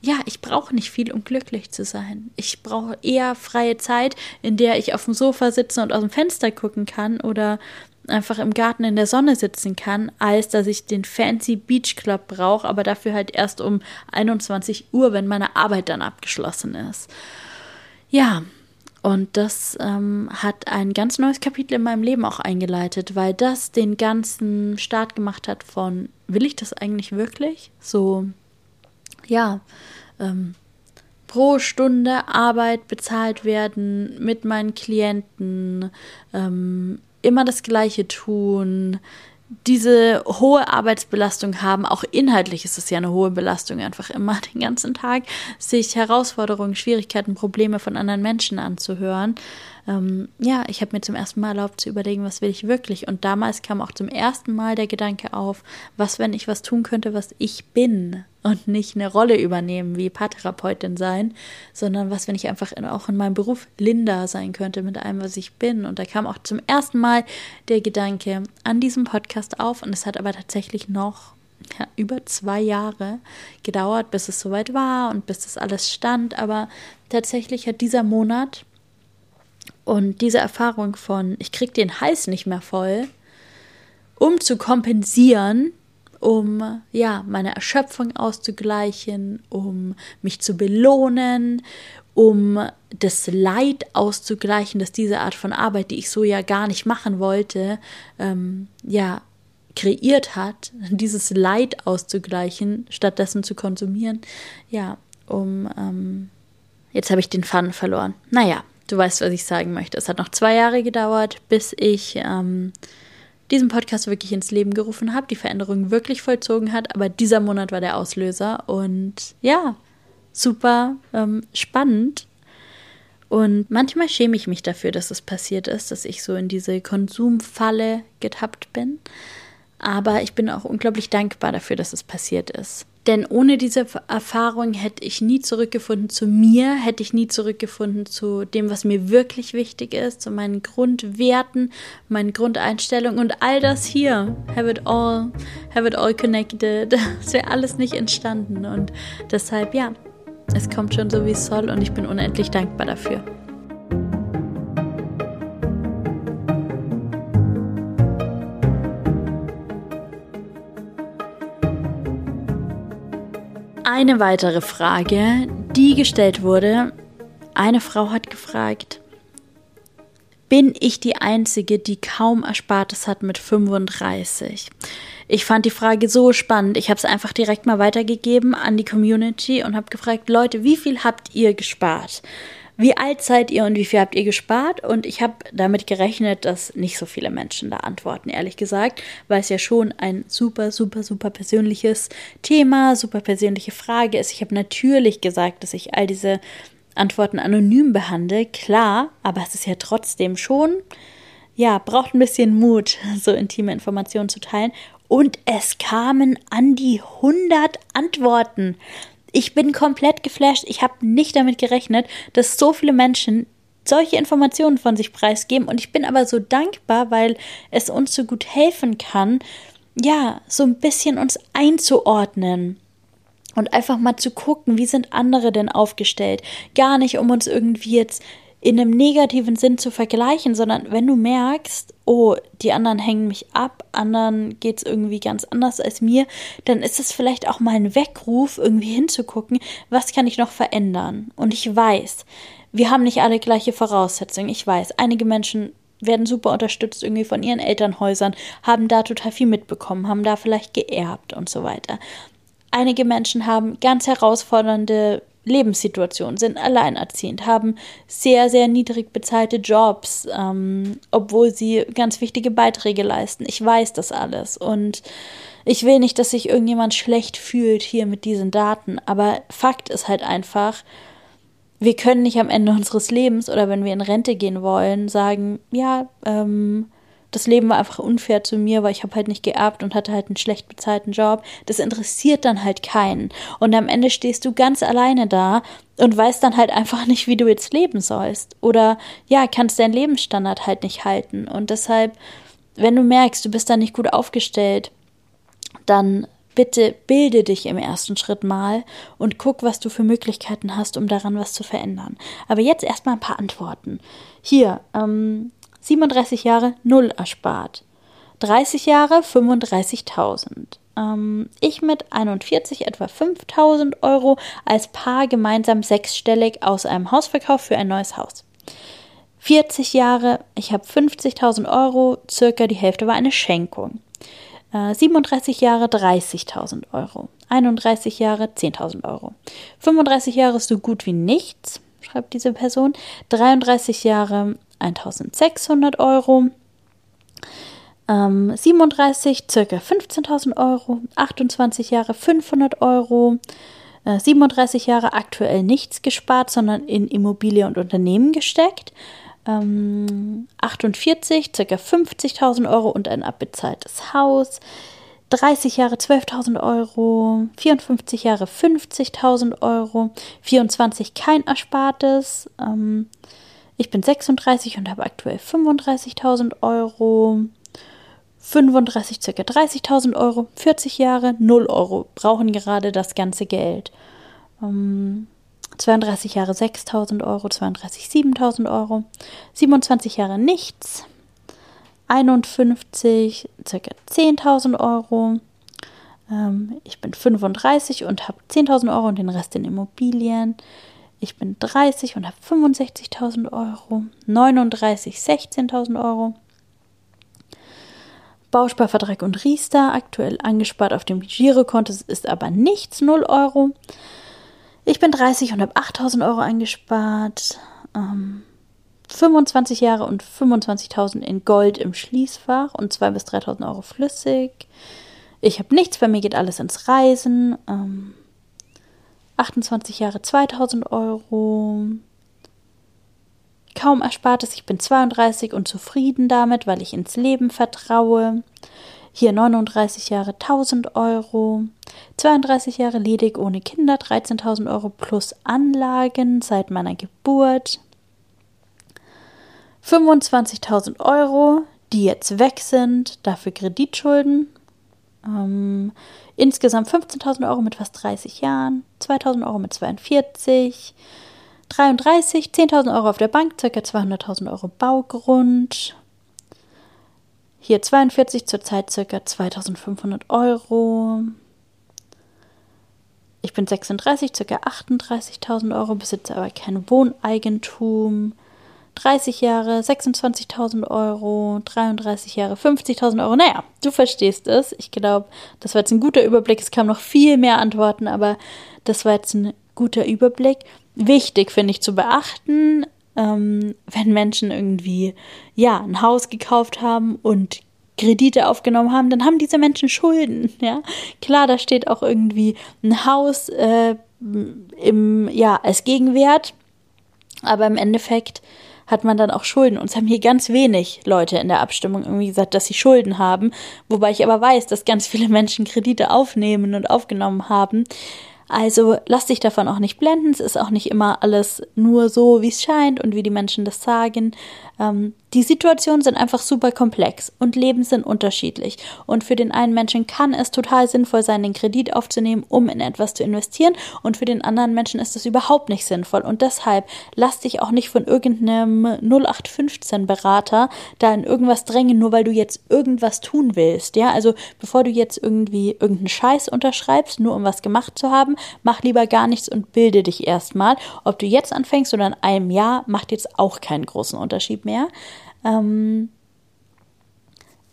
ja, ich brauche nicht viel, um glücklich zu sein. Ich brauche eher freie Zeit, in der ich auf dem Sofa sitze und aus dem Fenster gucken kann oder einfach im Garten in der Sonne sitzen kann, als dass ich den fancy Beach Club brauche, aber dafür halt erst um 21 Uhr, wenn meine Arbeit dann abgeschlossen ist. Ja, und das ähm, hat ein ganz neues Kapitel in meinem Leben auch eingeleitet, weil das den ganzen Start gemacht hat von, will ich das eigentlich wirklich? So, ja, ähm, pro Stunde Arbeit bezahlt werden mit meinen Klienten, ähm, immer das Gleiche tun, diese hohe Arbeitsbelastung haben, auch inhaltlich ist es ja eine hohe Belastung, einfach immer den ganzen Tag sich Herausforderungen, Schwierigkeiten, Probleme von anderen Menschen anzuhören. Ähm, ja, ich habe mir zum ersten Mal erlaubt zu überlegen, was will ich wirklich. Und damals kam auch zum ersten Mal der Gedanke auf, was, wenn ich was tun könnte, was ich bin und nicht eine Rolle übernehmen wie Paartherapeutin sein, sondern was, wenn ich einfach in, auch in meinem Beruf Linda sein könnte mit allem, was ich bin. Und da kam auch zum ersten Mal der Gedanke an diesem Podcast auf und es hat aber tatsächlich noch ja, über zwei Jahre gedauert, bis es soweit war und bis das alles stand. Aber tatsächlich hat dieser Monat und diese Erfahrung von, ich krieg den Hals nicht mehr voll, um zu kompensieren, um ja meine Erschöpfung auszugleichen, um mich zu belohnen, um das Leid auszugleichen, dass diese Art von Arbeit, die ich so ja gar nicht machen wollte, ähm, ja kreiert hat, dieses Leid auszugleichen, stattdessen zu konsumieren, ja, um ähm, jetzt habe ich den Faden verloren. Naja, du weißt, was ich sagen möchte. Es hat noch zwei Jahre gedauert, bis ich ähm, diesen Podcast wirklich ins Leben gerufen habe, die Veränderung wirklich vollzogen hat, aber dieser Monat war der Auslöser und ja, super ähm, spannend. Und manchmal schäme ich mich dafür, dass es passiert ist, dass ich so in diese Konsumfalle getappt bin. Aber ich bin auch unglaublich dankbar dafür, dass es passiert ist. Denn ohne diese Erfahrung hätte ich nie zurückgefunden zu mir, hätte ich nie zurückgefunden zu dem, was mir wirklich wichtig ist, zu meinen Grundwerten, meinen Grundeinstellungen und all das hier. Have it all, have it all connected. Das wäre alles nicht entstanden. Und deshalb, ja, es kommt schon so, wie es soll und ich bin unendlich dankbar dafür. Eine weitere Frage, die gestellt wurde. Eine Frau hat gefragt, bin ich die Einzige, die kaum Erspartes hat mit 35? Ich fand die Frage so spannend. Ich habe es einfach direkt mal weitergegeben an die Community und habe gefragt, Leute, wie viel habt ihr gespart? Wie alt seid ihr und wie viel habt ihr gespart? Und ich habe damit gerechnet, dass nicht so viele Menschen da antworten, ehrlich gesagt, weil es ja schon ein super, super, super persönliches Thema, super persönliche Frage ist. Ich habe natürlich gesagt, dass ich all diese Antworten anonym behandle, klar, aber es ist ja trotzdem schon, ja, braucht ein bisschen Mut, so intime Informationen zu teilen. Und es kamen an die 100 Antworten. Ich bin komplett geflasht. Ich habe nicht damit gerechnet, dass so viele Menschen solche Informationen von sich preisgeben. Und ich bin aber so dankbar, weil es uns so gut helfen kann, ja, so ein bisschen uns einzuordnen. Und einfach mal zu gucken, wie sind andere denn aufgestellt. Gar nicht, um uns irgendwie jetzt in einem negativen Sinn zu vergleichen, sondern wenn du merkst, oh, die anderen hängen mich ab, anderen geht es irgendwie ganz anders als mir, dann ist es vielleicht auch mal ein Weckruf, irgendwie hinzugucken, was kann ich noch verändern. Und ich weiß, wir haben nicht alle gleiche Voraussetzungen. Ich weiß, einige Menschen werden super unterstützt irgendwie von ihren Elternhäusern, haben da total viel mitbekommen, haben da vielleicht geerbt und so weiter. Einige Menschen haben ganz herausfordernde Lebenssituation, sind alleinerziehend, haben sehr, sehr niedrig bezahlte Jobs, ähm, obwohl sie ganz wichtige Beiträge leisten. Ich weiß das alles und ich will nicht, dass sich irgendjemand schlecht fühlt hier mit diesen Daten, aber Fakt ist halt einfach, wir können nicht am Ende unseres Lebens oder wenn wir in Rente gehen wollen, sagen, ja, ähm, das Leben war einfach unfair zu mir, weil ich habe halt nicht geerbt und hatte halt einen schlecht bezahlten Job. Das interessiert dann halt keinen. Und am Ende stehst du ganz alleine da und weißt dann halt einfach nicht, wie du jetzt leben sollst. Oder ja, kannst deinen Lebensstandard halt nicht halten. Und deshalb, wenn du merkst, du bist da nicht gut aufgestellt, dann bitte bilde dich im ersten Schritt mal und guck, was du für Möglichkeiten hast, um daran was zu verändern. Aber jetzt erstmal ein paar Antworten. Hier, ähm, 37 Jahre null erspart. 30 Jahre 35.000. Ähm, ich mit 41 etwa 5.000 Euro, als Paar gemeinsam sechsstellig aus einem Hausverkauf für ein neues Haus. 40 Jahre, ich habe 50.000 Euro, circa die Hälfte war eine Schenkung. Äh, 37 Jahre 30.000 Euro. 31 Jahre 10.000 Euro. 35 Jahre ist so gut wie nichts, schreibt diese Person. 33 Jahre 1600 Euro. Ähm, 37 circa 15.000 Euro. 28 Jahre 500 Euro. Äh, 37 Jahre aktuell nichts gespart, sondern in Immobilie und Unternehmen gesteckt. Ähm, 48 circa 50.000 Euro und ein abbezahltes Haus. 30 Jahre 12.000 Euro, 54 Jahre 50.000 Euro, 24 kein Erspartes, ähm, ich bin 36 und habe aktuell 35.000 Euro. 35 ca. 30.000 Euro, 40 Jahre 0 Euro, brauchen gerade das ganze Geld. Ähm, 32 Jahre 6.000 Euro, 32 7.000 Euro, 27 Jahre nichts, 51 ca. 10.000 Euro. Ähm, ich bin 35 und habe 10.000 Euro und den Rest in Immobilien. Ich bin 30 und habe 65.000 Euro. 39, 16.000 Euro. Bausparvertrag und Riester aktuell angespart auf dem Girokonto, ist aber nichts, 0 Euro. Ich bin 30 und habe 8000 Euro eingespart. Ähm, 25 Jahre und 25.000 in Gold im Schließfach und 2.000 bis 3.000 Euro flüssig. Ich habe nichts, bei mir geht alles ins Reisen. Ähm, 28 Jahre 2000 Euro. Kaum Erspartes, ich bin 32 und zufrieden damit, weil ich ins Leben vertraue. Hier 39 Jahre 1000 Euro. 32 Jahre ledig ohne Kinder, 13.000 Euro plus Anlagen seit meiner Geburt. 25.000 Euro, die jetzt weg sind, dafür Kreditschulden. Ähm, Insgesamt 15.000 Euro mit fast 30 Jahren, 2.000 Euro mit 42, 33, 10.000 Euro auf der Bank, ca. 200.000 Euro Baugrund. Hier 42, zurzeit ca. 2.500 Euro. Ich bin 36, ca. 38.000 Euro, besitze aber kein Wohneigentum. 30 Jahre 26.000 Euro, 33 Jahre 50.000 Euro. Naja, du verstehst es. Ich glaube, das war jetzt ein guter Überblick. Es kamen noch viel mehr Antworten, aber das war jetzt ein guter Überblick. Wichtig finde ich zu beachten, ähm, wenn Menschen irgendwie ja ein Haus gekauft haben und Kredite aufgenommen haben, dann haben diese Menschen Schulden. Ja, klar, da steht auch irgendwie ein Haus äh, im ja als Gegenwert, aber im Endeffekt hat man dann auch Schulden. Und es haben hier ganz wenig Leute in der Abstimmung irgendwie gesagt, dass sie Schulden haben. Wobei ich aber weiß, dass ganz viele Menschen Kredite aufnehmen und aufgenommen haben. Also lass dich davon auch nicht blenden. Es ist auch nicht immer alles nur so, wie es scheint und wie die Menschen das sagen. Ähm, die Situationen sind einfach super komplex und Leben sind unterschiedlich. Und für den einen Menschen kann es total sinnvoll sein, den Kredit aufzunehmen, um in etwas zu investieren. Und für den anderen Menschen ist es überhaupt nicht sinnvoll. Und deshalb lass dich auch nicht von irgendeinem 0815 Berater da in irgendwas drängen, nur weil du jetzt irgendwas tun willst. Ja, also bevor du jetzt irgendwie irgendeinen Scheiß unterschreibst, nur um was gemacht zu haben, mach lieber gar nichts und bilde dich erstmal. Ob du jetzt anfängst oder in einem Jahr, macht jetzt auch keinen großen Unterschied mehr. Ähm,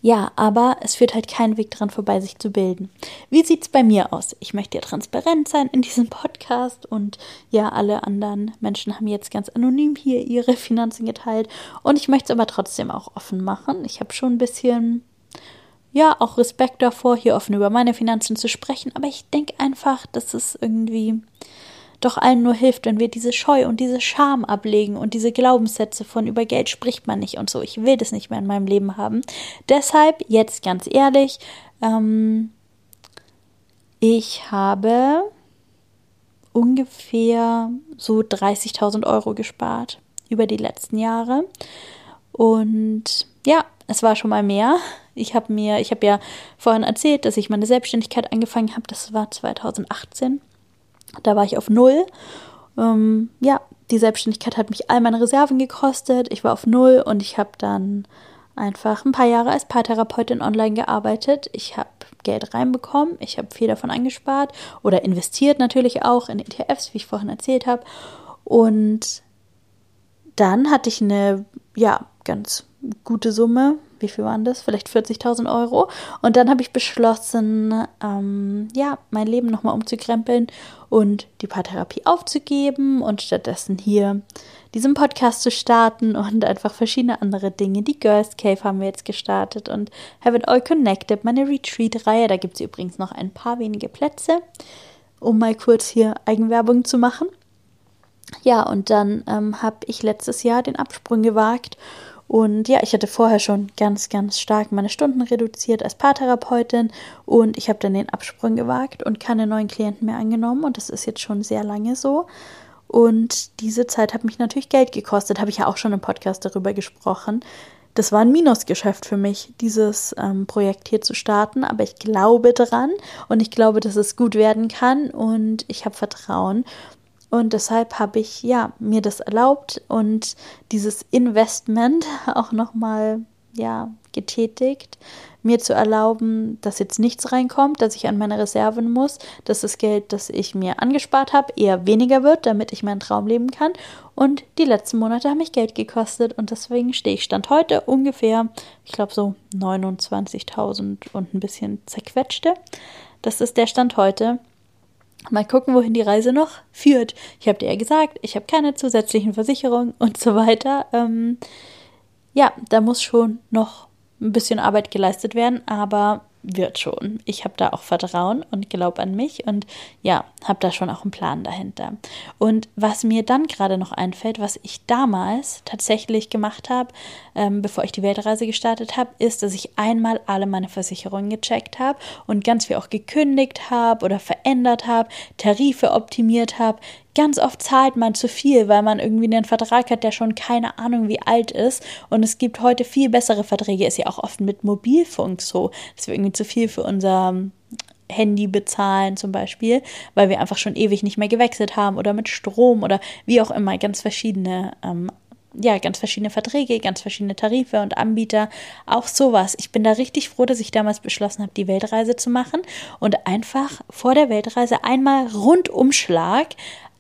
ja, aber es führt halt keinen Weg dran vorbei, sich zu bilden. Wie sieht es bei mir aus? Ich möchte ja transparent sein in diesem Podcast und ja, alle anderen Menschen haben jetzt ganz anonym hier ihre Finanzen geteilt und ich möchte es aber trotzdem auch offen machen. Ich habe schon ein bisschen, ja, auch Respekt davor, hier offen über meine Finanzen zu sprechen, aber ich denke einfach, dass es irgendwie doch allen nur hilft, wenn wir diese Scheu und diese Scham ablegen und diese Glaubenssätze von über Geld spricht man nicht und so. Ich will das nicht mehr in meinem Leben haben. Deshalb, jetzt ganz ehrlich, ähm, ich habe ungefähr so 30.000 Euro gespart über die letzten Jahre. Und ja, es war schon mal mehr. Ich habe mir, ich habe ja vorhin erzählt, dass ich meine Selbstständigkeit angefangen habe. Das war 2018. Da war ich auf Null. Ähm, ja, die Selbstständigkeit hat mich all meine Reserven gekostet. Ich war auf Null und ich habe dann einfach ein paar Jahre als Paartherapeutin online gearbeitet. Ich habe Geld reinbekommen, ich habe viel davon angespart oder investiert natürlich auch in ETFs, wie ich vorhin erzählt habe. Und dann hatte ich eine, ja, ganz gute Summe wie viel waren das? Vielleicht 40.000 Euro. Und dann habe ich beschlossen, ähm, ja, mein Leben nochmal umzukrempeln und die Paartherapie aufzugeben und stattdessen hier diesen Podcast zu starten und einfach verschiedene andere Dinge. Die Girls Cave haben wir jetzt gestartet und Have It All Connected, meine Retreat-Reihe. Da gibt es übrigens noch ein paar wenige Plätze, um mal kurz hier Eigenwerbung zu machen. Ja, und dann ähm, habe ich letztes Jahr den Absprung gewagt und ja, ich hatte vorher schon ganz, ganz stark meine Stunden reduziert als Paartherapeutin und ich habe dann den Absprung gewagt und keine neuen Klienten mehr angenommen und das ist jetzt schon sehr lange so. Und diese Zeit hat mich natürlich Geld gekostet, habe ich ja auch schon im Podcast darüber gesprochen. Das war ein Minusgeschäft für mich, dieses ähm, Projekt hier zu starten, aber ich glaube dran und ich glaube, dass es gut werden kann und ich habe Vertrauen. Und deshalb habe ich ja mir das erlaubt und dieses Investment auch nochmal ja getätigt, mir zu erlauben, dass jetzt nichts reinkommt, dass ich an meine Reserven muss, dass das Geld, das ich mir angespart habe, eher weniger wird, damit ich meinen Traum leben kann. Und die letzten Monate haben mich Geld gekostet und deswegen stehe ich Stand heute ungefähr, ich glaube so 29.000 und ein bisschen zerquetschte. Das ist der Stand heute. Mal gucken, wohin die Reise noch führt. Ich habe dir ja gesagt, ich habe keine zusätzlichen Versicherungen und so weiter. Ähm, ja, da muss schon noch ein bisschen Arbeit geleistet werden, aber wird schon. Ich habe da auch Vertrauen und glaube an mich und ja, habe da schon auch einen Plan dahinter. Und was mir dann gerade noch einfällt, was ich damals tatsächlich gemacht habe, ähm, bevor ich die Weltreise gestartet habe, ist, dass ich einmal alle meine Versicherungen gecheckt habe und ganz viel auch gekündigt habe oder verändert habe, Tarife optimiert habe, ganz oft zahlt man zu viel, weil man irgendwie einen Vertrag hat, der schon keine Ahnung wie alt ist. Und es gibt heute viel bessere Verträge. Ist ja auch oft mit Mobilfunk so, dass wir irgendwie zu viel für unser Handy bezahlen zum Beispiel, weil wir einfach schon ewig nicht mehr gewechselt haben oder mit Strom oder wie auch immer ganz verschiedene ähm, ja, ganz verschiedene Verträge, ganz verschiedene Tarife und Anbieter, auch sowas. Ich bin da richtig froh, dass ich damals beschlossen habe, die Weltreise zu machen und einfach vor der Weltreise einmal Rundumschlag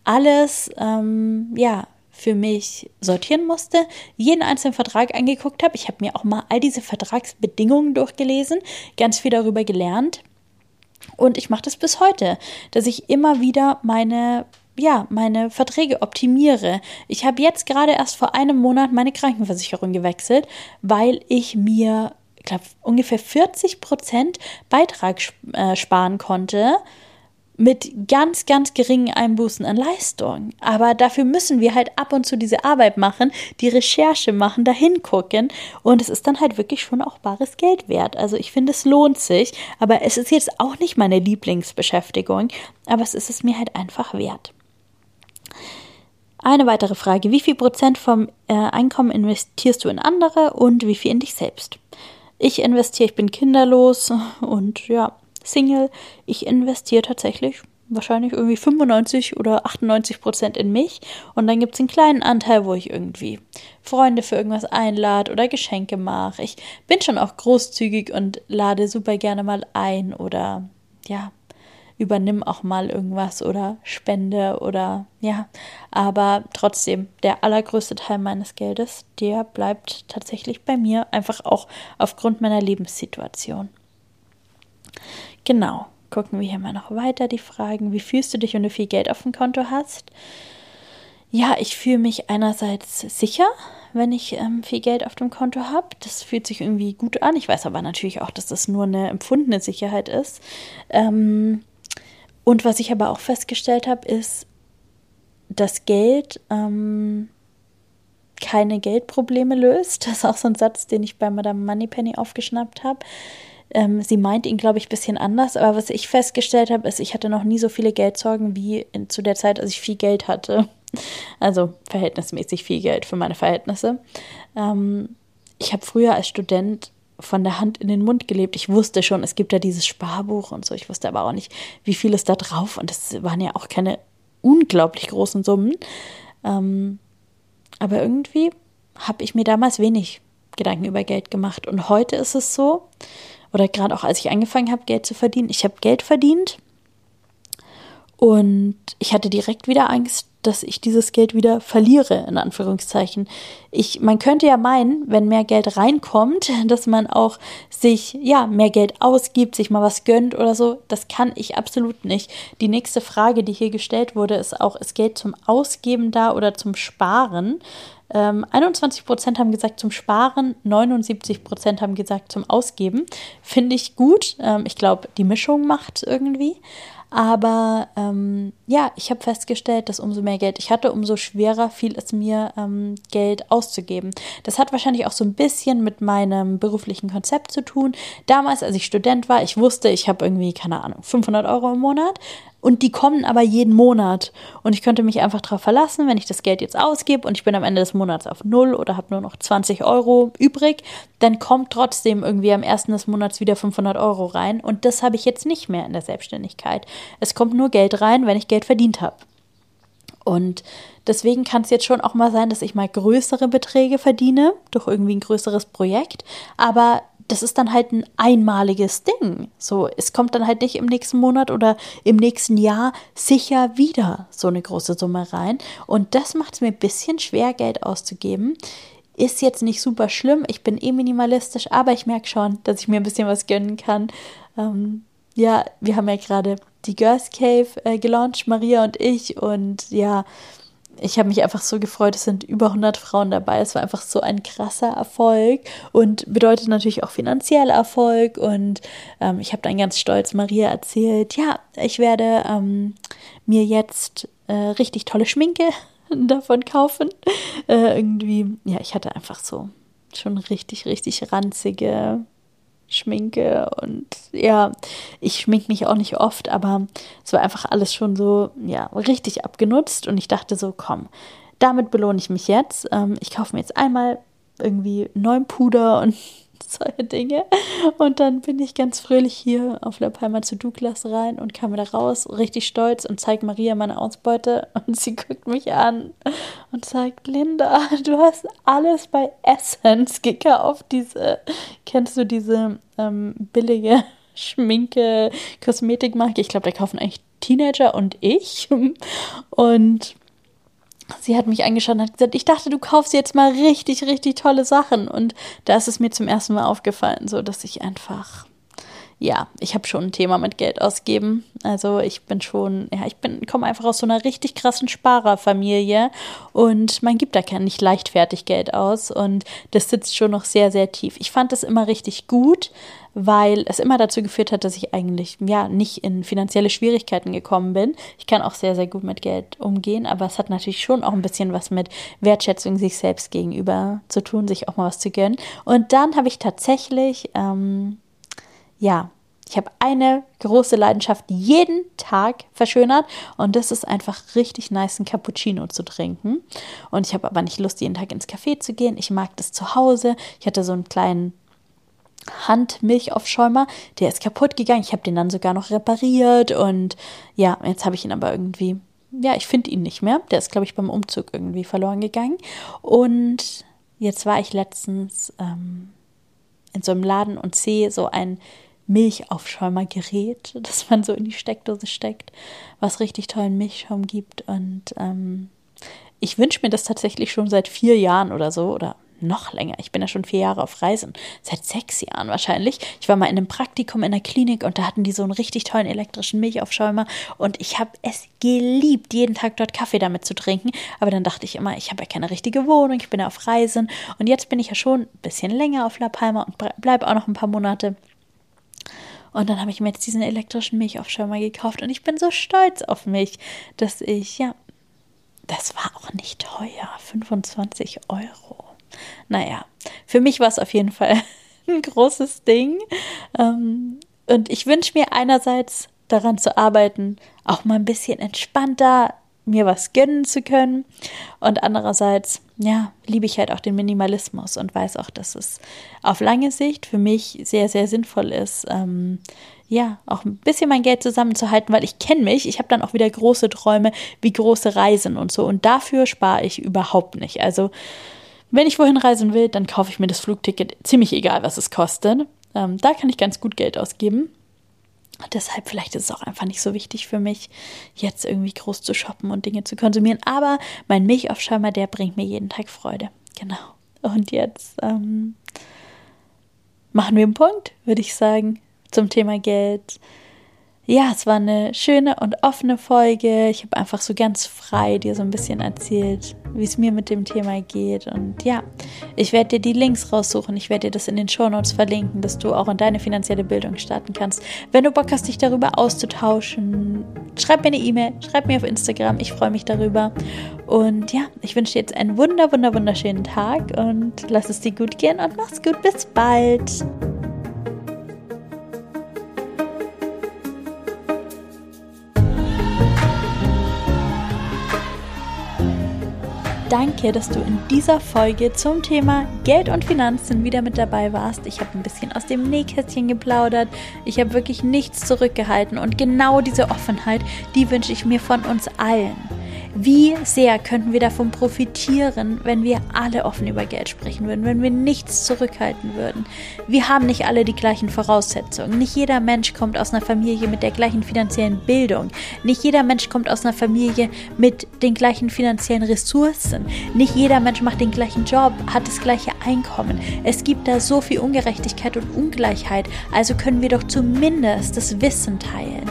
alles, ähm, ja, für mich sortieren musste, jeden einzelnen Vertrag angeguckt habe. Ich habe mir auch mal all diese Vertragsbedingungen durchgelesen, ganz viel darüber gelernt. Und ich mache das bis heute, dass ich immer wieder meine ja, meine Verträge optimiere. Ich habe jetzt gerade erst vor einem Monat meine Krankenversicherung gewechselt, weil ich mir, glaube, ungefähr 40 Prozent Beitrag äh, sparen konnte mit ganz, ganz geringen Einbußen an Leistung. Aber dafür müssen wir halt ab und zu diese Arbeit machen, die Recherche machen, dahin gucken. Und es ist dann halt wirklich schon auch bares Geld wert. Also ich finde, es lohnt sich. Aber es ist jetzt auch nicht meine Lieblingsbeschäftigung. Aber es ist es mir halt einfach wert. Eine weitere Frage. Wie viel Prozent vom äh, Einkommen investierst du in andere und wie viel in dich selbst? Ich investiere, ich bin kinderlos und ja, Single. Ich investiere tatsächlich wahrscheinlich irgendwie 95 oder 98 Prozent in mich. Und dann gibt es einen kleinen Anteil, wo ich irgendwie Freunde für irgendwas einlade oder Geschenke mache. Ich bin schon auch großzügig und lade super gerne mal ein oder ja, übernimm auch mal irgendwas oder spende oder ja. Aber trotzdem, der allergrößte Teil meines Geldes, der bleibt tatsächlich bei mir, einfach auch aufgrund meiner Lebenssituation. Genau gucken wir hier mal noch weiter die Fragen. Wie fühlst du dich, wenn du viel Geld auf dem Konto hast? Ja, ich fühle mich einerseits sicher, wenn ich ähm, viel Geld auf dem Konto habe. Das fühlt sich irgendwie gut an. Ich weiß aber natürlich auch, dass das nur eine empfundene Sicherheit ist. Ähm, und was ich aber auch festgestellt habe, ist, dass Geld ähm, keine Geldprobleme löst. Das ist auch so ein Satz, den ich bei Madame Moneypenny aufgeschnappt habe. Ähm, sie meint ihn, glaube ich, ein bisschen anders, aber was ich festgestellt habe, ist, ich hatte noch nie so viele Geldsorgen wie in, zu der Zeit, als ich viel Geld hatte. Also verhältnismäßig viel Geld für meine Verhältnisse. Ähm, ich habe früher als Student von der Hand in den Mund gelebt. Ich wusste schon, es gibt ja dieses Sparbuch und so. Ich wusste aber auch nicht, wie viel ist da drauf. Und das waren ja auch keine unglaublich großen Summen. Ähm, aber irgendwie habe ich mir damals wenig Gedanken über Geld gemacht. Und heute ist es so, oder gerade auch als ich angefangen habe, Geld zu verdienen, ich habe Geld verdient und ich hatte direkt wieder Angst, dass ich dieses Geld wieder verliere, in Anführungszeichen. Ich, man könnte ja meinen, wenn mehr Geld reinkommt, dass man auch sich, ja, mehr Geld ausgibt, sich mal was gönnt oder so. Das kann ich absolut nicht. Die nächste Frage, die hier gestellt wurde, ist auch, ist Geld zum Ausgeben da oder zum Sparen? Ähm, 21 Prozent haben gesagt zum Sparen, 79 Prozent haben gesagt zum Ausgeben. Finde ich gut. Ähm, ich glaube, die Mischung macht irgendwie. Aber ähm, ja, ich habe festgestellt, dass umso mehr Geld ich hatte, umso schwerer fiel es mir, ähm, Geld auszugeben. Das hat wahrscheinlich auch so ein bisschen mit meinem beruflichen Konzept zu tun. Damals, als ich Student war, ich wusste, ich habe irgendwie, keine Ahnung, 500 Euro im Monat und die kommen aber jeden Monat. Und ich könnte mich einfach darauf verlassen, wenn ich das Geld jetzt ausgebe und ich bin am Ende des Monats auf Null oder habe nur noch 20 Euro übrig, dann kommt trotzdem irgendwie am ersten des Monats wieder 500 Euro rein. Und das habe ich jetzt nicht mehr in der Selbstständigkeit. Es kommt nur Geld rein, wenn ich Geld verdient habe. Und deswegen kann es jetzt schon auch mal sein, dass ich mal größere Beträge verdiene durch irgendwie ein größeres Projekt. Aber das ist dann halt ein einmaliges Ding. So, es kommt dann halt nicht im nächsten Monat oder im nächsten Jahr sicher wieder so eine große Summe rein. Und das macht es mir ein bisschen schwer, Geld auszugeben. Ist jetzt nicht super schlimm. Ich bin eh minimalistisch, aber ich merke schon, dass ich mir ein bisschen was gönnen kann. Ähm, ja, wir haben ja gerade die Girls Cave äh, gelauncht, Maria und ich. Und ja, ich habe mich einfach so gefreut, es sind über 100 Frauen dabei. Es war einfach so ein krasser Erfolg und bedeutet natürlich auch finanziell Erfolg. Und ähm, ich habe dann ganz stolz Maria erzählt, ja, ich werde ähm, mir jetzt äh, richtig tolle Schminke davon kaufen. Äh, irgendwie, ja, ich hatte einfach so schon richtig, richtig ranzige schminke und ja, ich schminke mich auch nicht oft, aber es war einfach alles schon so, ja, richtig abgenutzt und ich dachte so, komm, damit belohne ich mich jetzt. Ähm, ich kaufe mir jetzt einmal irgendwie neuen Puder und solche Dinge. Und dann bin ich ganz fröhlich hier auf La Palma zu Douglas rein und kam wieder raus, richtig stolz und zeigt Maria meine Ausbeute. Und sie guckt mich an und sagt, Linda, du hast alles bei Essence gekauft. Diese, kennst du diese ähm, billige Schminke, Kosmetikmarke? Ich glaube, da kaufen eigentlich Teenager und ich. Und sie hat mich angeschaut und hat gesagt, ich dachte, du kaufst jetzt mal richtig, richtig tolle Sachen. Und da ist es mir zum ersten Mal aufgefallen, so dass ich einfach, ja, ich habe schon ein Thema mit Geld ausgeben. Also ich bin schon, ja, ich bin, komme einfach aus so einer richtig krassen Sparerfamilie und man gibt da kein nicht leichtfertig Geld aus und das sitzt schon noch sehr, sehr tief. Ich fand das immer richtig gut, weil es immer dazu geführt hat, dass ich eigentlich ja nicht in finanzielle Schwierigkeiten gekommen bin. Ich kann auch sehr, sehr gut mit Geld umgehen, aber es hat natürlich schon auch ein bisschen was mit Wertschätzung sich selbst gegenüber zu tun, sich auch mal was zu gönnen. Und dann habe ich tatsächlich, ähm, ja, ich habe eine große Leidenschaft, jeden Tag verschönert und das ist einfach richtig nice, einen Cappuccino zu trinken. Und ich habe aber nicht Lust, jeden Tag ins Café zu gehen. Ich mag das zu Hause. Ich hatte so einen kleinen Handmilchaufschäumer, der ist kaputt gegangen. Ich habe den dann sogar noch repariert und ja, jetzt habe ich ihn aber irgendwie, ja, ich finde ihn nicht mehr. Der ist, glaube ich, beim Umzug irgendwie verloren gegangen. Und jetzt war ich letztens ähm, in so einem Laden und sehe so ein Milchaufschäumergerät, das man so in die Steckdose steckt, was richtig tollen Milchschaum gibt. Und ähm, ich wünsche mir das tatsächlich schon seit vier Jahren oder so oder noch länger. Ich bin ja schon vier Jahre auf Reisen. Seit sechs Jahren wahrscheinlich. Ich war mal in einem Praktikum in der Klinik und da hatten die so einen richtig tollen elektrischen Milchaufschäumer und ich habe es geliebt, jeden Tag dort Kaffee damit zu trinken. Aber dann dachte ich immer, ich habe ja keine richtige Wohnung, ich bin ja auf Reisen und jetzt bin ich ja schon ein bisschen länger auf La Palma und bleibe auch noch ein paar Monate. Und dann habe ich mir jetzt diesen elektrischen Milchaufschäumer gekauft und ich bin so stolz auf mich, dass ich, ja, das war auch nicht teuer, 25 Euro. Naja, für mich war es auf jeden Fall ein großes Ding. Ähm, und ich wünsche mir einerseits daran zu arbeiten, auch mal ein bisschen entspannter mir was gönnen zu können. Und andererseits, ja, liebe ich halt auch den Minimalismus und weiß auch, dass es auf lange Sicht für mich sehr, sehr sinnvoll ist, ähm, ja, auch ein bisschen mein Geld zusammenzuhalten, weil ich kenne mich. Ich habe dann auch wieder große Träume wie große Reisen und so. Und dafür spare ich überhaupt nicht. Also, wenn ich wohin reisen will, dann kaufe ich mir das Flugticket, ziemlich egal, was es kostet. Ähm, da kann ich ganz gut Geld ausgeben. Deshalb vielleicht ist es auch einfach nicht so wichtig für mich, jetzt irgendwie groß zu shoppen und Dinge zu konsumieren. Aber mein Milchaufschäumer, der bringt mir jeden Tag Freude. Genau. Und jetzt ähm, machen wir einen Punkt, würde ich sagen, zum Thema Geld ja, es war eine schöne und offene Folge. Ich habe einfach so ganz frei dir so ein bisschen erzählt, wie es mir mit dem Thema geht. Und ja, ich werde dir die Links raussuchen. Ich werde dir das in den Shownotes verlinken, dass du auch in deine finanzielle Bildung starten kannst. Wenn du Bock hast, dich darüber auszutauschen, schreib mir eine E-Mail, schreib mir auf Instagram. Ich freue mich darüber. Und ja, ich wünsche dir jetzt einen wunder, wunder, wunderschönen Tag und lass es dir gut gehen und mach's gut. Bis bald. Danke, dass du in dieser Folge zum Thema Geld und Finanzen wieder mit dabei warst. Ich habe ein bisschen aus dem Nähkästchen geplaudert. Ich habe wirklich nichts zurückgehalten und genau diese Offenheit, die wünsche ich mir von uns allen. Wie sehr könnten wir davon profitieren, wenn wir alle offen über Geld sprechen würden, wenn wir nichts zurückhalten würden? Wir haben nicht alle die gleichen Voraussetzungen. Nicht jeder Mensch kommt aus einer Familie mit der gleichen finanziellen Bildung. Nicht jeder Mensch kommt aus einer Familie mit den gleichen finanziellen Ressourcen. Nicht jeder Mensch macht den gleichen Job, hat das gleiche Einkommen. Es gibt da so viel Ungerechtigkeit und Ungleichheit. Also können wir doch zumindest das Wissen teilen.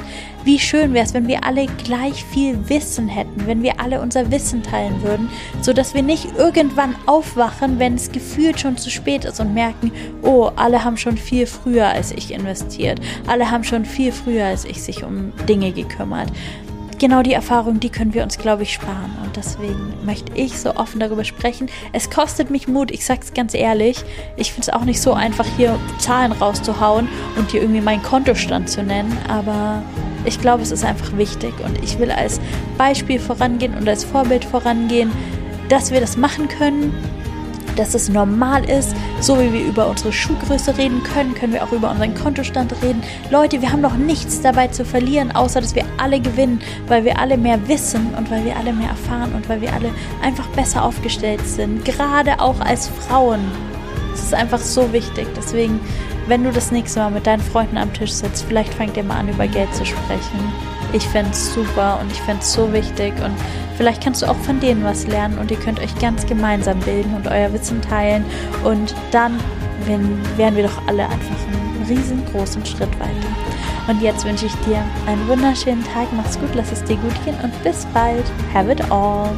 Wie schön wäre es, wenn wir alle gleich viel Wissen hätten, wenn wir alle unser Wissen teilen würden, sodass wir nicht irgendwann aufwachen, wenn es gefühlt schon zu spät ist und merken, oh, alle haben schon viel früher als ich investiert, alle haben schon viel früher als ich sich um Dinge gekümmert genau die Erfahrung, die können wir uns, glaube ich, sparen. Und deswegen möchte ich so offen darüber sprechen. Es kostet mich Mut, ich sage es ganz ehrlich. Ich finde es auch nicht so einfach, hier Zahlen rauszuhauen und hier irgendwie meinen Kontostand zu nennen. Aber ich glaube, es ist einfach wichtig und ich will als Beispiel vorangehen und als Vorbild vorangehen, dass wir das machen können, dass es normal ist. So wie wir über unsere Schuhgröße reden können, können wir auch über unseren Kontostand reden. Leute, wir haben noch nichts dabei zu verlieren, außer dass wir alle gewinnen, weil wir alle mehr wissen und weil wir alle mehr erfahren und weil wir alle einfach besser aufgestellt sind. Gerade auch als Frauen. Es ist einfach so wichtig. Deswegen wenn du das nächste Mal mit deinen Freunden am Tisch sitzt, vielleicht fangt ihr mal an, über Geld zu sprechen. Ich fände es super und ich fände es so wichtig und vielleicht kannst du auch von denen was lernen und ihr könnt euch ganz gemeinsam bilden und euer Wissen teilen und dann wären wir doch alle einfach einen riesengroßen Schritt weiter. Und jetzt wünsche ich dir einen wunderschönen Tag, mach's gut, lass es dir gut gehen und bis bald. Have it all.